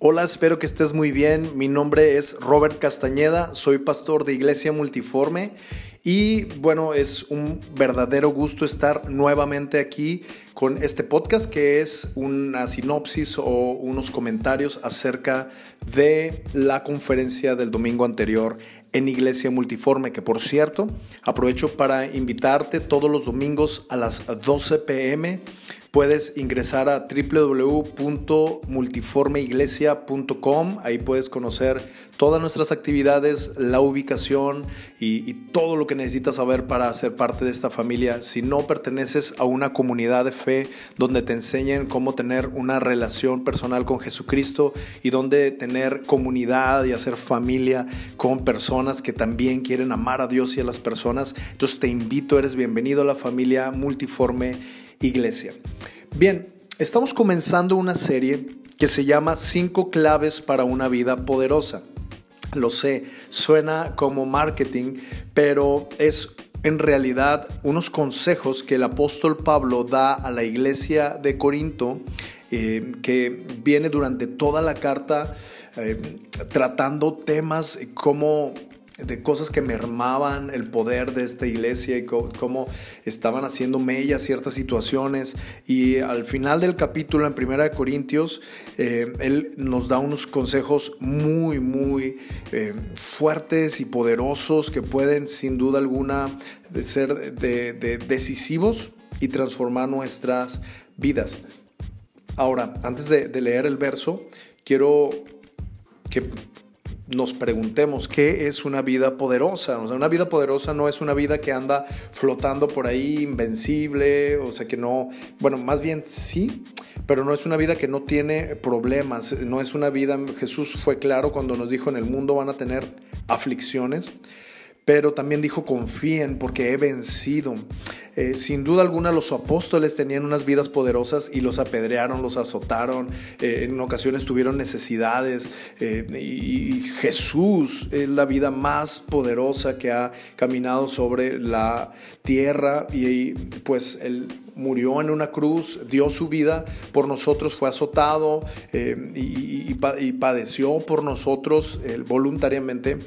Hola, espero que estés muy bien. Mi nombre es Robert Castañeda, soy pastor de Iglesia Multiforme y bueno, es un verdadero gusto estar nuevamente aquí con este podcast que es una sinopsis o unos comentarios acerca de la conferencia del domingo anterior en Iglesia Multiforme, que por cierto, aprovecho para invitarte todos los domingos a las 12 pm puedes ingresar a www.multiformeiglesia.com. Ahí puedes conocer todas nuestras actividades, la ubicación y, todo lo que necesitas saber para ser parte de esta familia. Si no perteneces a una comunidad de fe donde te enseñen cómo tener una relación personal con Jesucristo y donde tener comunidad y hacer familia con personas que también quieren amar a Dios y a las personas, entonces te invito, eres bienvenido a la familia multiforme iglesia. Bien, estamos comenzando una serie que se llama Cinco claves para una vida poderosa. Lo sé, suena como marketing, pero es en realidad unos consejos que el apóstol Pablo da a la iglesia de Corinto, eh, que viene durante toda la carta eh, tratando temas como de cosas que mermaban el poder de esta iglesia y cómo, estaban haciendo mella ciertas situaciones. Y al final del capítulo, en Primera de Corintios, eh, él nos da unos consejos muy, muy eh, fuertes y poderosos que pueden, sin duda alguna, ser de, decisivos y transformar nuestras vidas. Ahora, antes de leer el verso, quiero que nos preguntemos qué es una vida poderosa. O sea, una vida poderosa no es una vida que anda flotando por ahí, invencible, o sea, que no, bueno, más bien sí, pero no es una vida que no tiene problemas, no es una vida, Jesús fue claro cuando nos dijo en el mundo van a tener aflicciones, pero también dijo confíen porque he vencido. Eh, sin duda alguna los apóstoles tenían unas vidas poderosas y los apedrearon, los azotaron, eh, en ocasiones tuvieron necesidades eh, y, Jesús es la vida más poderosa que ha caminado sobre la tierra y pues él murió en una cruz, dio su vida por nosotros, fue azotado y, padeció por nosotros voluntariamente,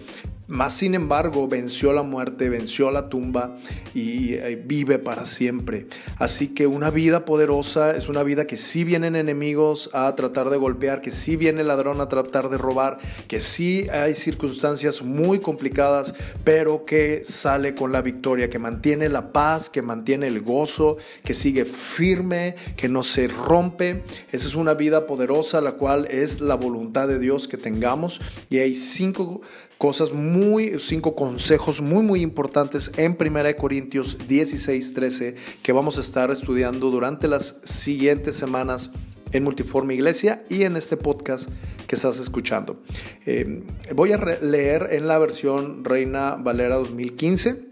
más sin embargo, venció la muerte, venció la tumba y eh, vive para siempre. Así que una vida poderosa es una vida que sí vienen enemigos a tratar de golpear, que sí viene el ladrón a tratar de robar, que sí hay circunstancias muy complicadas, pero que sale con la victoria, que mantiene la paz, que mantiene el gozo, que sigue firme, que no se rompe. Esa es una vida poderosa, la cual es la voluntad de Dios que tengamos. Y hay cinco cosas muy, cinco consejos muy, muy importantes en 1 Corintios 16, 13 que vamos a estar estudiando durante las siguientes semanas en Multiforme Iglesia y en este podcast que estás escuchando. Eh, voy a leer en la versión Reina Valera 2015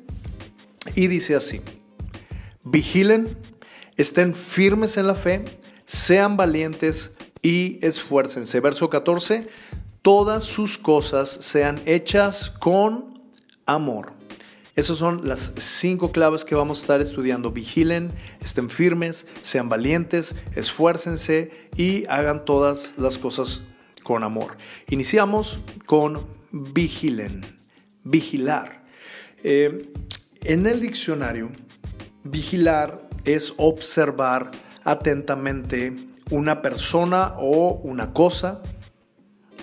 y dice así, vigilen, estén firmes en la fe, sean valientes y esfuércense. Verso 14, todas sus cosas sean hechas con amor. Esas son las cinco claves que vamos a estar estudiando. Vigilen, estén firmes, sean valientes, esfuércense y hagan todas las cosas con amor. Iniciamos con vigilen, vigilar. Eh, en el diccionario, vigilar es observar atentamente una persona o una cosa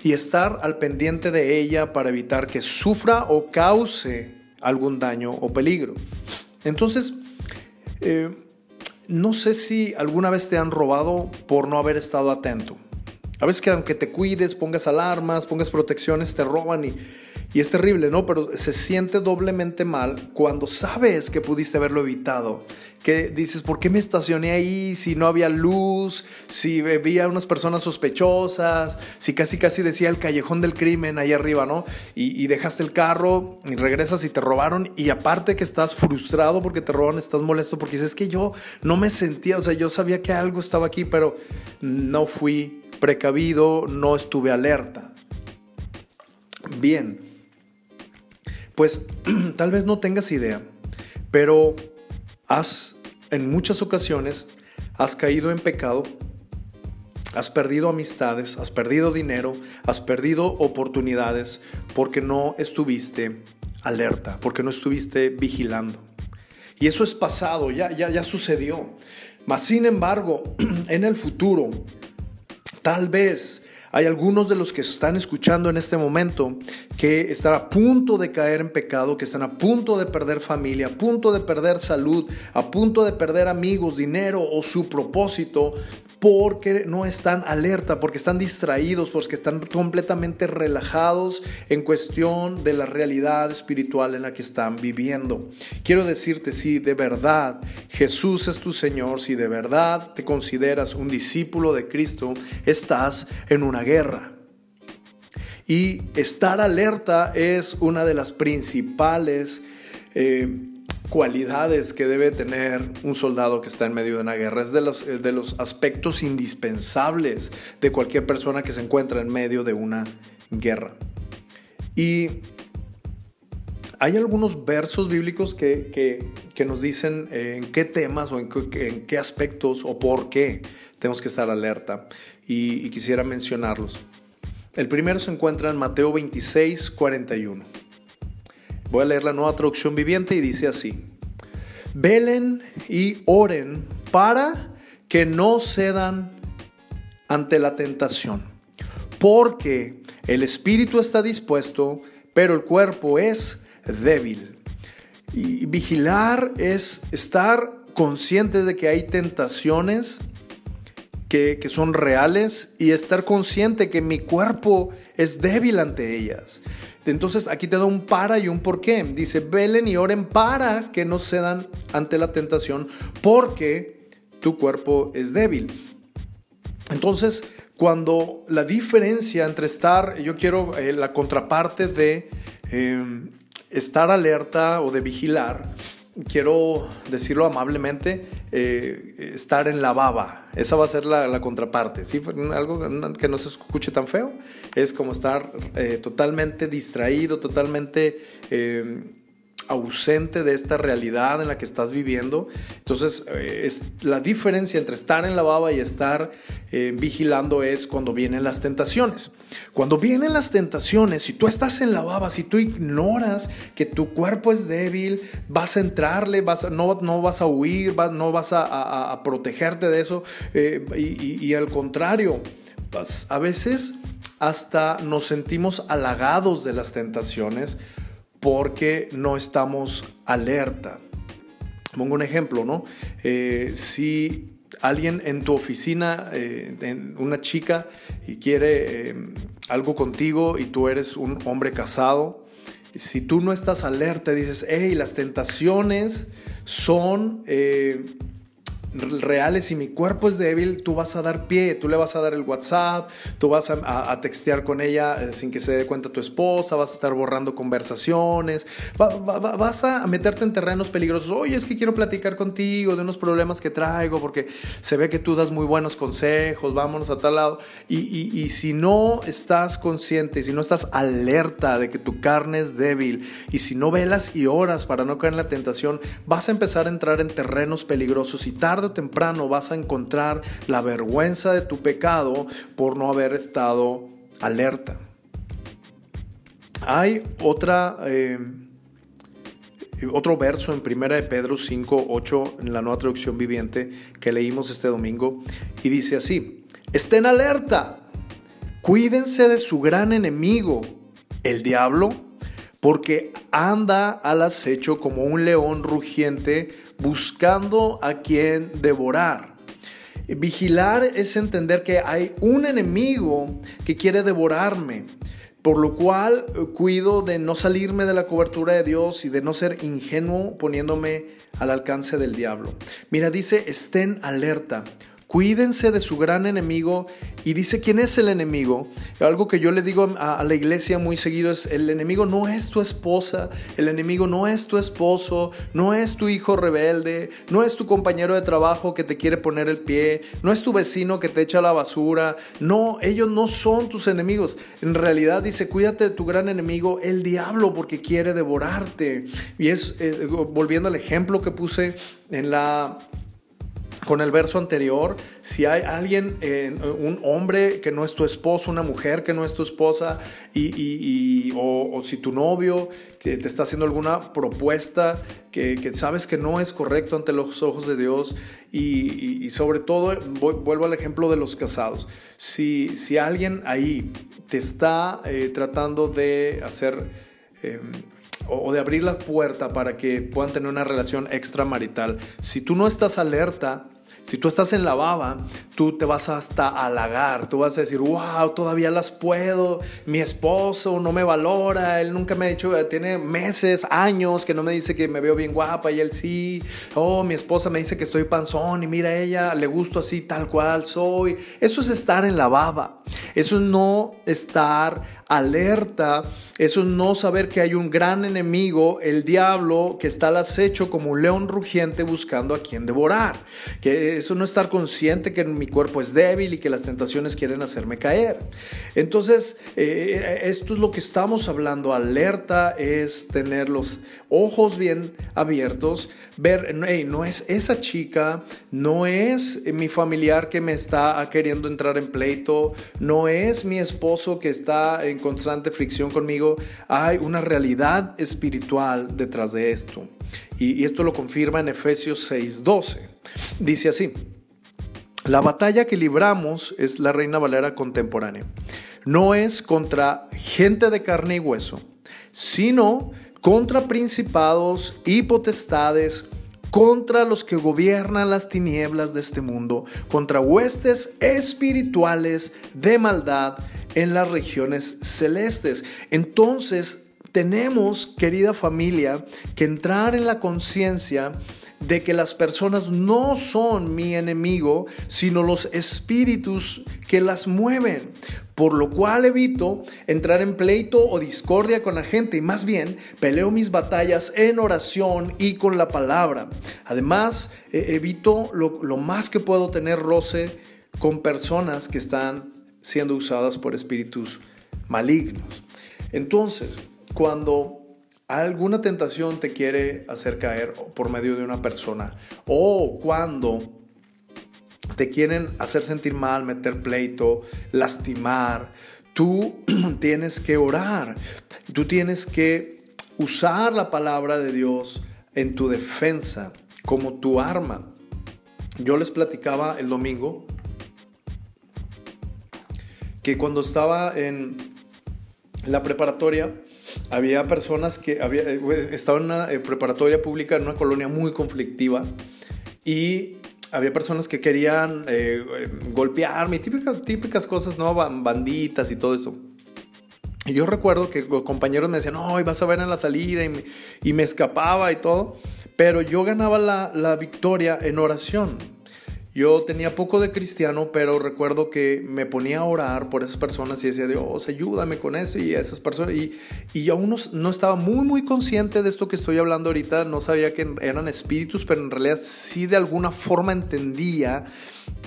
y estar al pendiente de ella para evitar que sufra o cause algún daño o peligro. Entonces, eh, no sé si alguna vez te han robado por no haber estado atento. A veces que aunque te cuides, pongas alarmas, pongas protecciones, te roban y y es terrible, ¿no? Pero se siente doblemente mal cuando sabes que pudiste haberlo evitado. Que dices, ¿por qué me estacioné ahí si no había luz? Si veía unas personas sospechosas, si casi casi decía el callejón del crimen ahí arriba, ¿no? Y, dejaste el carro y regresas y te robaron. Y aparte que estás frustrado porque te roban, estás molesto porque dices, es que yo no me sentía, o sea, yo sabía que algo estaba aquí, pero no fui precavido, no estuve alerta. Bien, pues tal vez no tengas idea, pero has en muchas ocasiones has caído en pecado Has perdido amistades, has perdido dinero, has perdido oportunidades porque no estuviste alerta, porque no estuviste vigilando. Y eso es pasado, ya, ya, ya sucedió. Mas sin embargo, en el futuro, tal vez hay algunos de los que están escuchando en este momento que están a punto de caer en pecado, que están a punto de perder familia, a punto de perder salud, a punto de perder amigos, dinero o su propósito porque no están alerta, porque están distraídos, porque están completamente relajados en cuestión de la realidad espiritual en la que están viviendo. Quiero decirte, si de verdad Jesús es tu Señor, si de verdad te consideras un discípulo de Cristo, estás en una guerra. Y estar alerta es una de las principales... Eh, cualidades que debe tener un soldado que está en medio de una guerra. Es de los, eh, de los aspectos indispensables de cualquier persona que se encuentra en medio de una guerra. Y hay algunos versos bíblicos que, nos dicen en qué temas o en qué, aspectos o por qué tenemos que estar alerta. Y, y quisiera mencionarlos. El primero se encuentra en Mateo 26, 41. Voy a leer la nueva traducción viviente y dice así. Velen y oren para que no cedan ante la tentación, porque el espíritu está dispuesto, pero el cuerpo es débil. Y vigilar es estar consciente de que hay tentaciones que, que, son reales y estar consciente que mi cuerpo es débil ante ellas. Entonces aquí te da un para y un por qué. Dice, velen y oren para que no cedan ante la tentación porque tu cuerpo es débil. Entonces, cuando la diferencia entre estar, yo quiero eh, la contraparte de em, estar alerta o de vigilar, quiero decirlo amablemente, eh, estar en la baba. Esa va a ser la, contraparte. ¿sí? Algo que no se escuche tan feo. Es como estar eh, totalmente distraído, totalmente eh, ausente de esta realidad en la que estás viviendo. Entonces, eh, es, la diferencia entre estar en la baba y estar eh, vigilando es cuando vienen las tentaciones. Cuando vienen las tentaciones, si tú estás en la baba, si tú ignoras que tu cuerpo es débil, vas a entrarle, vas no, no vas a huir, no vas a, protegerte de eso. Eh, y, y, al contrario, a veces hasta nos sentimos halagados de las tentaciones porque no estamos alerta. Pongo un ejemplo, ¿no? Eh, si alguien en tu oficina, eh, una chica, y quiere eh, algo contigo y tú eres un hombre casado, si tú no estás alerta, dices, hey, las tentaciones son reales y mi cuerpo es débil, tú vas a dar pie, tú le vas a dar el WhatsApp, tú vas a, textear con ella eh, sin que se dé cuenta tu esposa, vas a estar borrando conversaciones, vas a meterte en terrenos peligrosos. Oye, es que quiero platicar contigo de unos problemas que traigo porque se ve que tú das muy buenos consejos, vámonos a tal lado. Y, y si no estás consciente, si no estás alerta de que tu carne es débil y si no velas y oras para no caer en la tentación, vas a empezar a entrar en terrenos peligrosos y tarde temprano vas a encontrar la vergüenza de tu pecado por no haber estado alerta. Hay otra, eh, otro verso en 1 de Pedro 5, 8 en la nueva traducción viviente que leímos este domingo y dice así, estén alerta, cuídense de su gran enemigo, el diablo, porque anda al acecho como un león rugiente buscando a quien devorar. Vigilar es entender que hay un enemigo que quiere devorarme, por lo cual cuido de no salirme de la cobertura de Dios y de no ser ingenuo poniéndome al alcance del diablo. Mira, dice, estén alerta. Cuídense de su gran enemigo y dice quién es el enemigo. Algo que yo le digo a, la iglesia muy seguido es, el enemigo no es tu esposa, el enemigo no es tu esposo, no es tu hijo rebelde, no es tu compañero de trabajo que te quiere poner el pie, no es tu vecino que te echa la basura, no, ellos no son tus enemigos. En realidad dice, cuídate de tu gran enemigo, el diablo, porque quiere devorarte. Y es, eh, volviendo al ejemplo que puse en la con el verso anterior, si hay alguien, eh, un hombre que no es tu esposo, una mujer que no es tu esposa, y, o, si tu novio que te está haciendo alguna propuesta que, sabes que no es correcto ante los ojos de Dios, y, sobre todo, vuelvo al ejemplo de los casados, si, si alguien ahí te está eh, tratando de hacer... Em, o de abrir la puerta para que puedan tener una relación extramarital. Si tú no estás alerta, si tú estás en la baba, tú te vas hasta halagar, tú vas a decir, wow, todavía las puedo, mi esposo no me valora, él nunca me ha dicho, tiene meses, años que no me dice que me veo bien guapa y él sí, oh, mi esposa me dice que estoy panzón y mira ella, le gusto así tal cual soy. Eso es estar en la baba, eso es no estar alerta, eso es no saber que hay un gran enemigo, el diablo, que está al acecho como un león rugiente buscando a quien devorar. Que eso no estar consciente que mi cuerpo es débil y que las tentaciones quieren hacerme caer. Entonces, eh, esto es lo que estamos hablando. Alerta es tener los ojos bien abiertos, ver, no es esa chica, no es mi familiar que me está queriendo entrar en pleito, no es mi esposo que está en constante fricción conmigo, hay una realidad espiritual detrás de esto. Y, esto lo confirma en Efesios 6:12. Dice así, la batalla que libramos es la Reina Valera contemporánea. No es contra gente de carne y hueso, sino contra principados y potestades, contra los que gobiernan las tinieblas de este mundo, contra huestes espirituales de maldad en las regiones celestes. Entonces, tenemos, querida familia, que entrar en la conciencia de que las personas no son mi enemigo, sino los espíritus que las mueven, por lo cual evito entrar en pleito o discordia con la gente y más bien peleo mis batallas en oración y con la palabra. Además, eh, evito lo más que puedo tener roce con personas que están siendo usadas por espíritus malignos. Entonces, cuando alguna tentación te quiere hacer caer por medio de una persona o cuando te quieren hacer sentir mal, meter pleito, lastimar, tú tienes que orar, tú tienes que usar la palabra de Dios en tu defensa como tu arma. Yo les platicaba el domingo que cuando estaba en la preparatoria, había personas que había, eh, estaba en una eh, preparatoria pública en una colonia muy conflictiva y había personas que querían eh, golpearme, típicas, típicas cosas, ¿no? Banditas y todo eso. Y yo recuerdo que compañeros me decían, no, vas a ver en la salida y me, y me escapaba y todo, pero yo ganaba la, la victoria en oración. Yo tenía poco de cristiano, pero recuerdo que me ponía a orar por esas personas y decía, Dios, ayúdame con eso y esas personas. Y, y aún no, estaba muy, muy consciente de esto que estoy hablando ahorita. No sabía que eran espíritus, pero en realidad sí de alguna forma entendía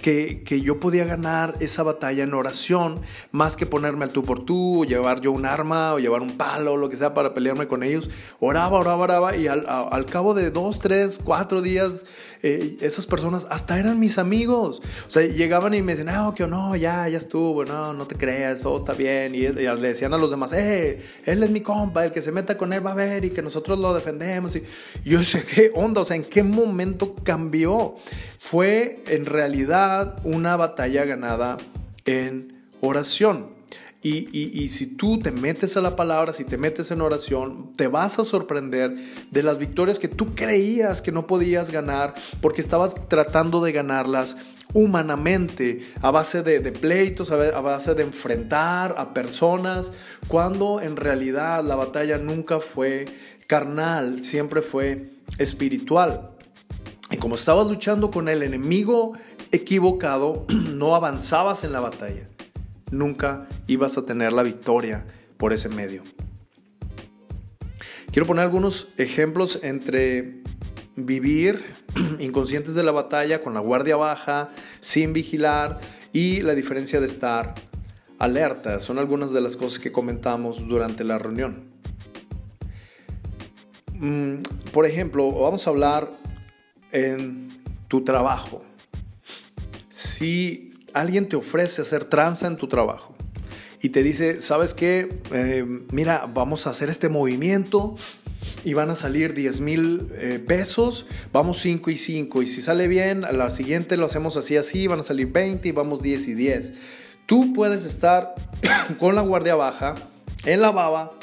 que, que, yo podía ganar esa batalla en oración, más que ponerme al tú por tú, o llevar yo un arma, o llevar un palo, o lo que sea para pelearme con ellos. Oraba, oraba, oraba, y al, al cabo de dos, tres, cuatro días, eh, esas personas hasta eran mis amigos. O sea, llegaban y me decían, ah, que no, ya, ya estuvo, no, no te creas, todo está bien. Y, le decían a los demás, eh, él es mi compa, el que se meta con él va a ver y que nosotros lo defendemos. Y yo sé qué onda, o sea, en qué momento cambió. Fue en realidad una batalla ganada en oración. Y, si tú te metes a la palabra, si te metes en oración, te vas a sorprender de las victorias que tú creías que no podías ganar porque estabas tratando de ganarlas humanamente, a base de, pleitos, a base de enfrentar a personas, cuando en realidad la batalla nunca fue carnal, siempre fue espiritual. Y como estabas luchando con el enemigo equivocado, no avanzabas en la batalla nunca ibas a tener la victoria por ese medio. Quiero poner algunos ejemplos entre vivir inconscientes de la batalla con la guardia baja, sin vigilar y la diferencia de estar alerta. Son algunas de las cosas que comentamos durante la reunión. Mm, por ejemplo, vamos a hablar en tu trabajo. si alguien te ofrece hacer tranza en tu trabajo y te dice, ¿sabes qué? Eh, mira, vamos a hacer este movimiento y van a salir 10 mil eh, pesos, vamos 5 y 5 y si sale bien, a la siguiente lo hacemos así, así, van a salir 20 y vamos 10 y 10. Tú puedes estar con la guardia baja en la baba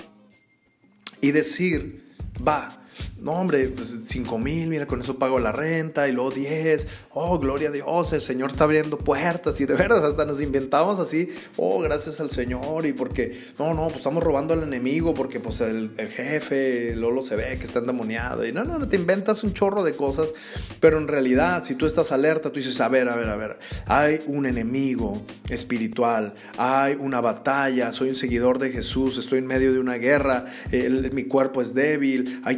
y decir, va, no, hombre, pues 5 mil, mira, con eso pago la renta y luego 10. Oh, gloria a Dios, el Señor está abriendo puertas y de verdad hasta nos inventamos así. Oh, gracias al Señor y porque, no, no, pues estamos robando al enemigo porque pues el, el jefe, Lolo se ve que está endemoniado y no, no, no, te inventas un chorro de cosas, pero en realidad si tú estás alerta, tú dices, a ver, a ver, a ver, hay un enemigo espiritual, hay una batalla, soy un seguidor de Jesús, estoy en medio de una guerra, mi cuerpo es débil, hay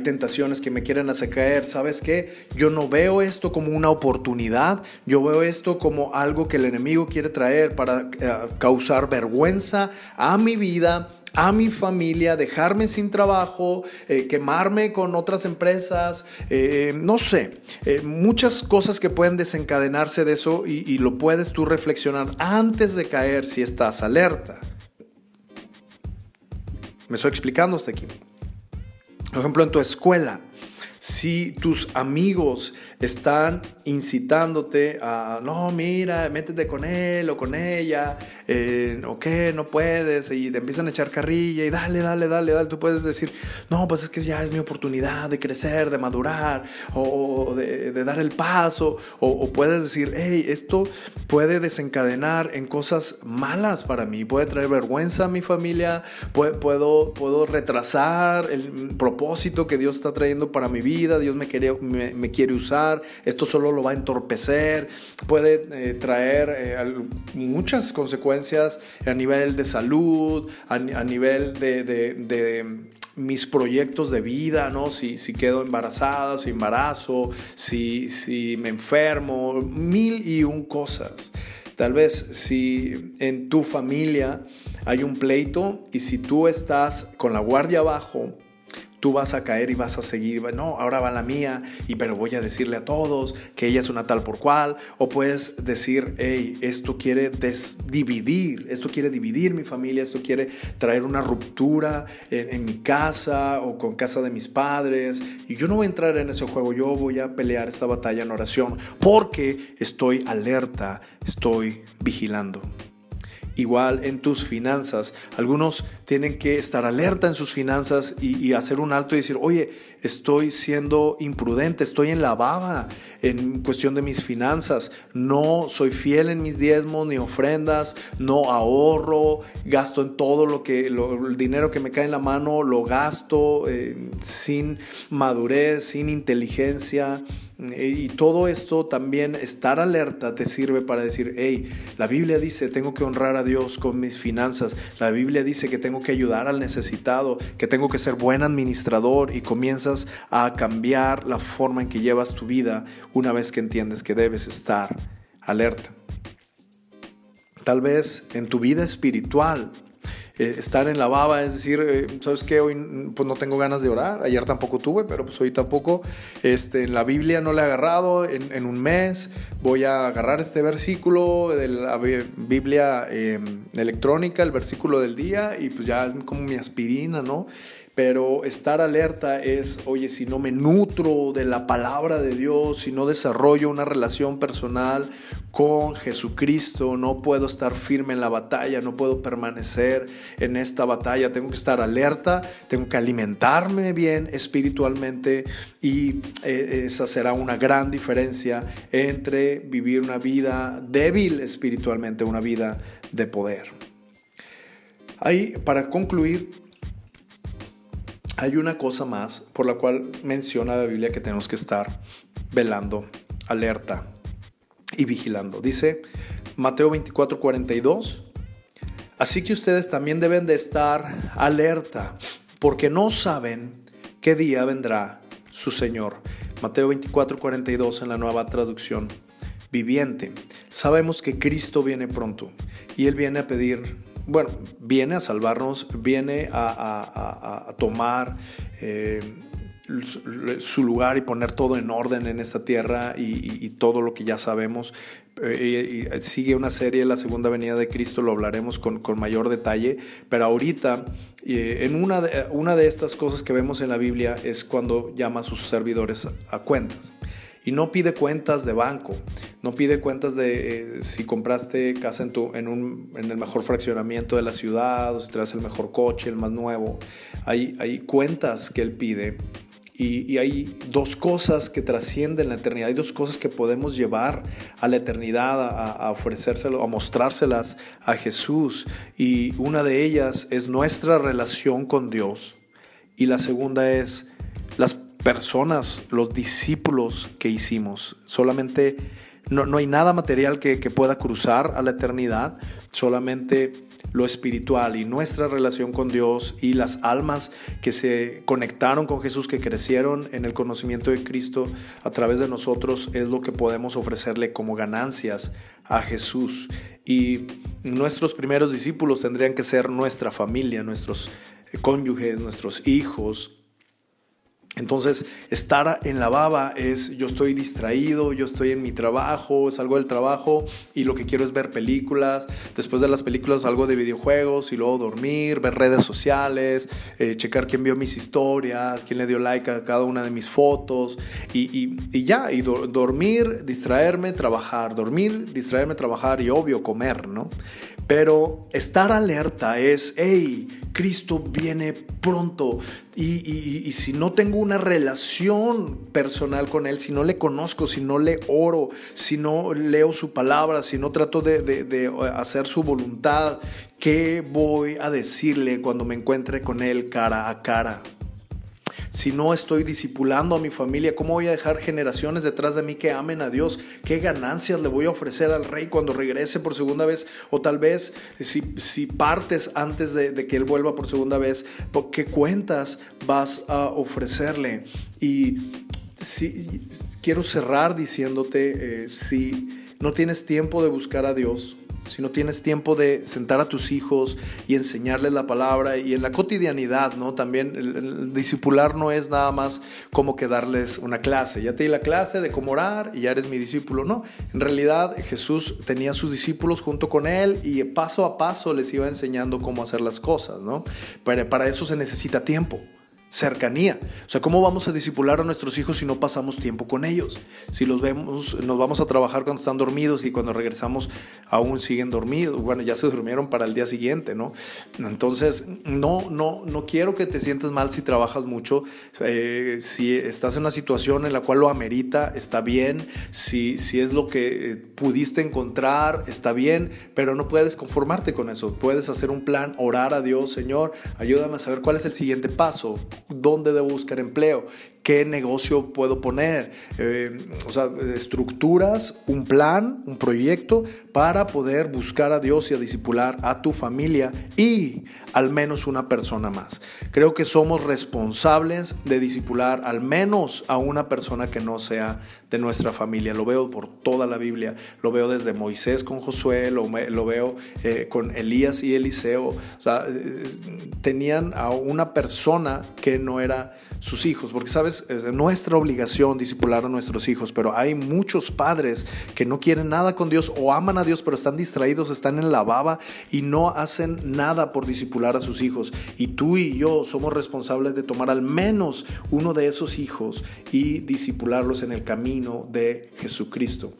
que me quieren hacer caer. ¿Sabes qué? Yo no veo esto como una oportunidad, yo veo esto como algo que el enemigo quiere traer para eh, causar vergüenza a mi vida, a mi familia, dejarme sin trabajo, eh, quemarme con otras empresas, eh, no sé, muchas cosas que pueden desencadenarse de eso y, y, lo puedes tú reflexionar antes de caer si estás alerta. ¿Me estoy explicando hasta aquí? Por ejemplo, en tu escuela, si tus amigos están incitándote a, no, mira, métete con él o con ella, eh, o qué, no puedes, y te empiezan a echar carrilla y dale, dale, dale, dale, tú puedes decir, no, pues es que ya es mi oportunidad de crecer, de madurar, o, de, dar el paso, o, puedes decir, hey, esto puede desencadenar en cosas malas para mí, puede traer vergüenza a mi familia, puedo, puedo retrasar el propósito que Dios está trayendo para mi vida, Dios me quiere, me quiere usar esto solo lo va a entorpecer, puede eh, traer eh, muchas consecuencias a nivel de salud, a, nivel de, mis proyectos de vida, ¿no? Si, si quedo embarazada, si embarazo, si, si me enfermo, mil y un cosas. Tal vez si en tu familia hay un pleito y si tú estás con la guardia abajo, tú vas a caer y vas a seguir, no, ahora va la mía, y pero voy a decirle a todos que ella es una tal por cual, o puedes decir, hey, esto quiere dividir, esto quiere dividir mi familia, esto quiere traer una ruptura en, en, mi casa o con casa de mis padres, y yo no voy a entrar en ese juego, yo voy a pelear esta batalla en oración, porque estoy alerta, estoy vigilando. Igual en tus finanzas. Algunos tienen que estar alerta en sus finanzas y, hacer un alto y decir, oye, estoy siendo imprudente, estoy en la baba en cuestión de mis finanzas. No soy fiel en mis diezmos ni ofrendas, no ahorro, gasto en todo lo que, el dinero que me cae en la mano, lo gasto eh, sin madurez, sin inteligencia. Y todo esto también, estar alerta, te sirve para decir, hey, la Biblia dice, tengo que honrar a Dios con mis finanzas. La Biblia dice que tengo que ayudar al necesitado, que tengo que ser buen administrador y a cambiar la forma en que llevas tu vida una vez que entiendes que debes estar alerta. Tal vez en tu vida espiritual eh, estar en la baba, es decir, eh, ¿sabes qué? Hoy pues no tengo ganas de orar, ayer tampoco tuve, pero pues hoy tampoco. Este, en la Biblia no le he agarrado, en, un mes voy a agarrar este versículo de la Biblia em, electrónica, el versículo del día, y pues ya es como mi aspirina, ¿no? Pero estar alerta es, oye, si no me nutro de la palabra de Dios, si no desarrollo una relación personal con Jesucristo, no puedo estar firme en la batalla, no puedo permanecer en esta batalla, tengo que estar alerta, tengo que alimentarme bien espiritualmente y eh, esa será una gran diferencia entre vivir una vida débil espiritualmente, una vida de poder. Ahí, para concluir, hay una cosa más por la cual menciona la Biblia que tenemos que estar velando, alerta y vigilando. Dice Mateo 24, 42. Así que ustedes también deben de estar alerta, porque no saben qué día vendrá su Señor. Mateo 24, 42 en la nueva traducción viviente. Sabemos que Cristo viene pronto y Él viene a pedir bueno, viene a salvarnos, viene a, tomar eh, su lugar y poner todo en orden en esta tierra y, todo lo que ya sabemos. Eh, sigue una serie, La Segunda Venida de Cristo, lo hablaremos con, mayor detalle, pero ahorita eh, en una de estas cosas que vemos en la Biblia es cuando llama a sus servidores a cuentas. Y no pide cuentas de banco, no pide cuentas de eh, si compraste casa en, tu, en, un, en, el mejor fraccionamiento de la ciudad o si traes el mejor coche, el más nuevo. Hay, hay cuentas que él pide y, hay dos cosas que trascienden la eternidad, hay dos cosas que podemos llevar a la eternidad, a, a ofrecérselo, a mostrárselas a Jesús. Y una de ellas es nuestra relación con Dios. Y la segunda es personas, los discípulos que hicimos. Solamente no, no hay nada material que, que pueda cruzar a la eternidad, solamente lo espiritual y nuestra relación con Dios y las almas que se conectaron con Jesús, que crecieron en el conocimiento de Cristo a través de nosotros, es lo que podemos ofrecerle como ganancias a Jesús. Y nuestros primeros discípulos tendrían que ser nuestra familia, nuestros cónyuges, nuestros hijos, entonces, estar en la baba es yo estoy distraído, yo estoy en mi trabajo, salgo del trabajo y lo que quiero es ver películas. Después de las películas salgo de videojuegos y luego dormir, ver redes sociales, eh, checar quién vio mis historias, quién le dio like a cada una de mis fotos y, ya, y dormir, distraerme, trabajar, dormir, distraerme, trabajar y obvio comer, ¿no? Pero estar alerta es, hey, Cristo viene pronto. Y, si no tengo una relación personal con Él, si no le conozco, si no le oro, si no leo su palabra, si no trato de, de hacer su voluntad, ¿qué voy a decirle cuando me encuentre con Él cara a cara? Si no estoy discipulando a mi familia? ¿Cómo voy a dejar generaciones detrás de mí que amen a Dios? ¿Qué ganancias le voy a ofrecer al rey cuando regrese por segunda vez? O tal vez si, si partes antes de, que Él vuelva por segunda vez, ¿qué cuentas vas a ofrecerle? Y si, quiero cerrar diciéndote, eh, si no tienes tiempo de buscar a Dios, si no tienes tiempo de sentar a tus hijos y enseñarles la palabra y en la cotidianidad, ¿no? También el, discipular no es nada más como que darles una clase. Ya te di la clase de cómo orar y ya eres mi discípulo, ¿no? En realidad Jesús tenía a sus discípulos junto con él y paso a paso les iba enseñando cómo hacer las cosas, ¿no? Pero para eso se necesita tiempo cercanía. O sea, ¿cómo vamos a disipular a nuestros hijos si no pasamos tiempo con ellos? Si los vemos, nos vamos a trabajar cuando están dormidos y cuando regresamos aún siguen dormidos. Bueno, ya se durmieron para el día siguiente, ¿no? Entonces, no, no, no quiero que te sientas mal si trabajas mucho. Eh, si estás en una situación en la cual lo amerita, está bien. Si, si es lo que eh, pudiste encontrar, está bien, pero no puedes conformarte con eso. Puedes hacer un plan, orar a Dios, Señor, ayúdame a saber cuál es el siguiente paso dónde debo buscar empleo, qué negocio puedo poner, eh, o sea, estructuras, un plan, un proyecto para poder buscar a Dios y a discipular a tu familia y al menos una persona más. Creo que somos responsables de discipular al menos a una persona que no sea de nuestra familia. Lo veo por toda la Biblia, lo veo desde Moisés con Josué, lo, lo veo eh, con Elías y Eliseo. O sea, eh, tenían a una persona que no era sus hijos, porque sabes, es nuestra obligación discipular a nuestros hijos, pero hay muchos padres que no quieren nada con Dios o aman a Dios, pero están distraídos, están en la baba y no hacen nada por discipular a sus hijos. Y tú y yo somos responsables de tomar al menos uno de esos hijos y discipularlos en el camino de Jesucristo.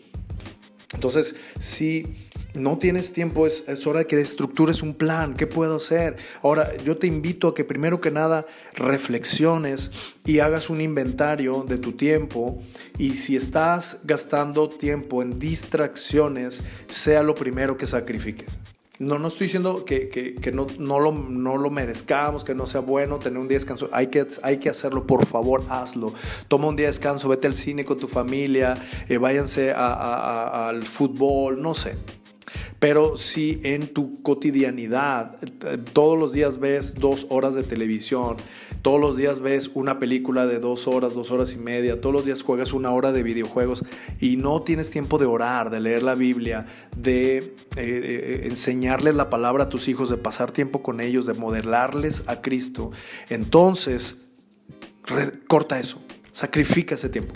Entonces, si no tienes tiempo, es, hora de que estructures un plan. ¿Qué puedo hacer? Ahora, yo te invito a que primero que nada reflexiones y hagas un inventario de tu tiempo. Y si estás gastando tiempo en distracciones, sea lo primero que sacrifiques. No, no estoy diciendo que, que, no, no, lo, no, lo, merezcamos, que no sea bueno tener un día de descanso. Hay que, hay que hacerlo, por favor, hazlo. Toma un día de descanso, vete al cine con tu familia, eh, váyanse al fútbol, no sé. Pero si en tu cotidianidad todos los días ves dos horas de televisión, todos los días ves una película de dos horas, dos horas y media, todos los días juegas una hora de videojuegos y no tienes tiempo de orar, de leer la Biblia, de eh, eh, enseñarles la palabra a tus hijos, de pasar tiempo con ellos, de modelarles a Cristo, entonces corta eso, sacrifica ese tiempo.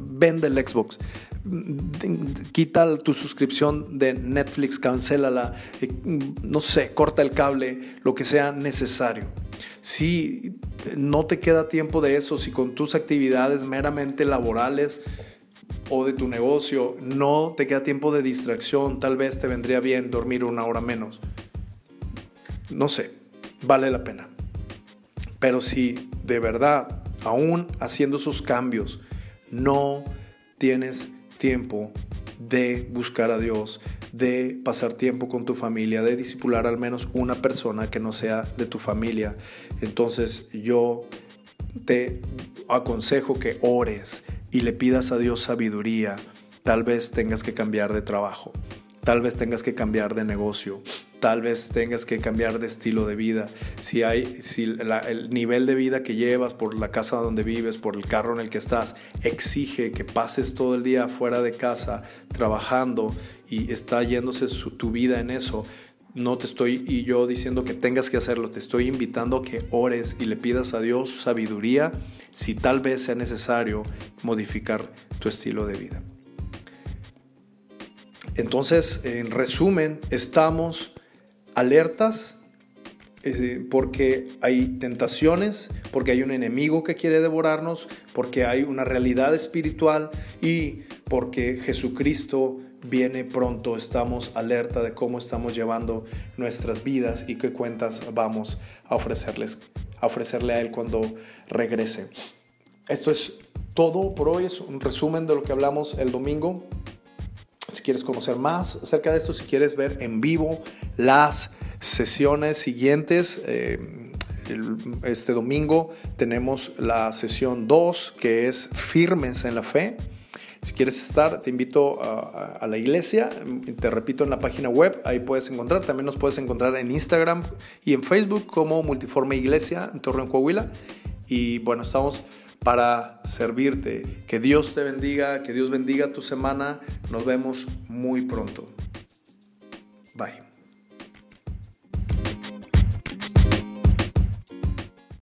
Vende el Xbox, quita tu suscripción de Netflix, cancélala, eh, no sé, corta el cable, lo que sea necesario. Si no te queda tiempo de eso, si con tus actividades meramente laborales o de tu negocio no te queda tiempo de distracción, tal vez te vendría bien dormir una hora menos. No sé, vale la pena. Pero si de verdad, aún haciendo esos cambios, no tienes tiempo de buscar a Dios, de pasar tiempo con tu familia, de discipular al menos una persona que no sea de tu familia. Entonces yo te aconsejo que ores y le pidas a Dios sabiduría. Tal vez tengas que cambiar de trabajo, tal vez tengas que cambiar de negocio, tal vez tengas que cambiar de estilo de vida. Si hay, si el nivel de vida que llevas por la casa donde vives, por el carro en el que estás, exige que pases todo el día fuera de casa trabajando y está yéndose tu vida en eso, no te estoy y yo diciendo que tengas que hacerlo, te estoy invitando a que ores y le pidas a Dios sabiduría si tal vez sea necesario modificar tu estilo de vida. Entonces, en resumen, estamos alertas porque hay tentaciones, porque hay un enemigo que quiere devorarnos, porque hay una realidad espiritual y porque Jesucristo viene pronto. Estamos alerta de cómo estamos llevando nuestras vidas y qué cuentas vamos a ofrecerles, a ofrecerle a Él cuando regrese. Esto es todo por hoy, es un resumen de lo que hablamos el domingo. Si quieres conocer más acerca de esto, si quieres ver en vivo las sesiones siguientes, eh, este domingo tenemos la sesión 2, que es Firmes en la Fe. Si quieres estar, te invito a, la iglesia. Te repito, en la página web, ahí puedes encontrar. También nos puedes encontrar en Instagram y en Facebook como Multiforme Iglesia en Torreón, Coahuila. Y bueno, estamos para servirte. Que Dios te bendiga, que Dios bendiga tu semana. Nos vemos muy pronto. Bye.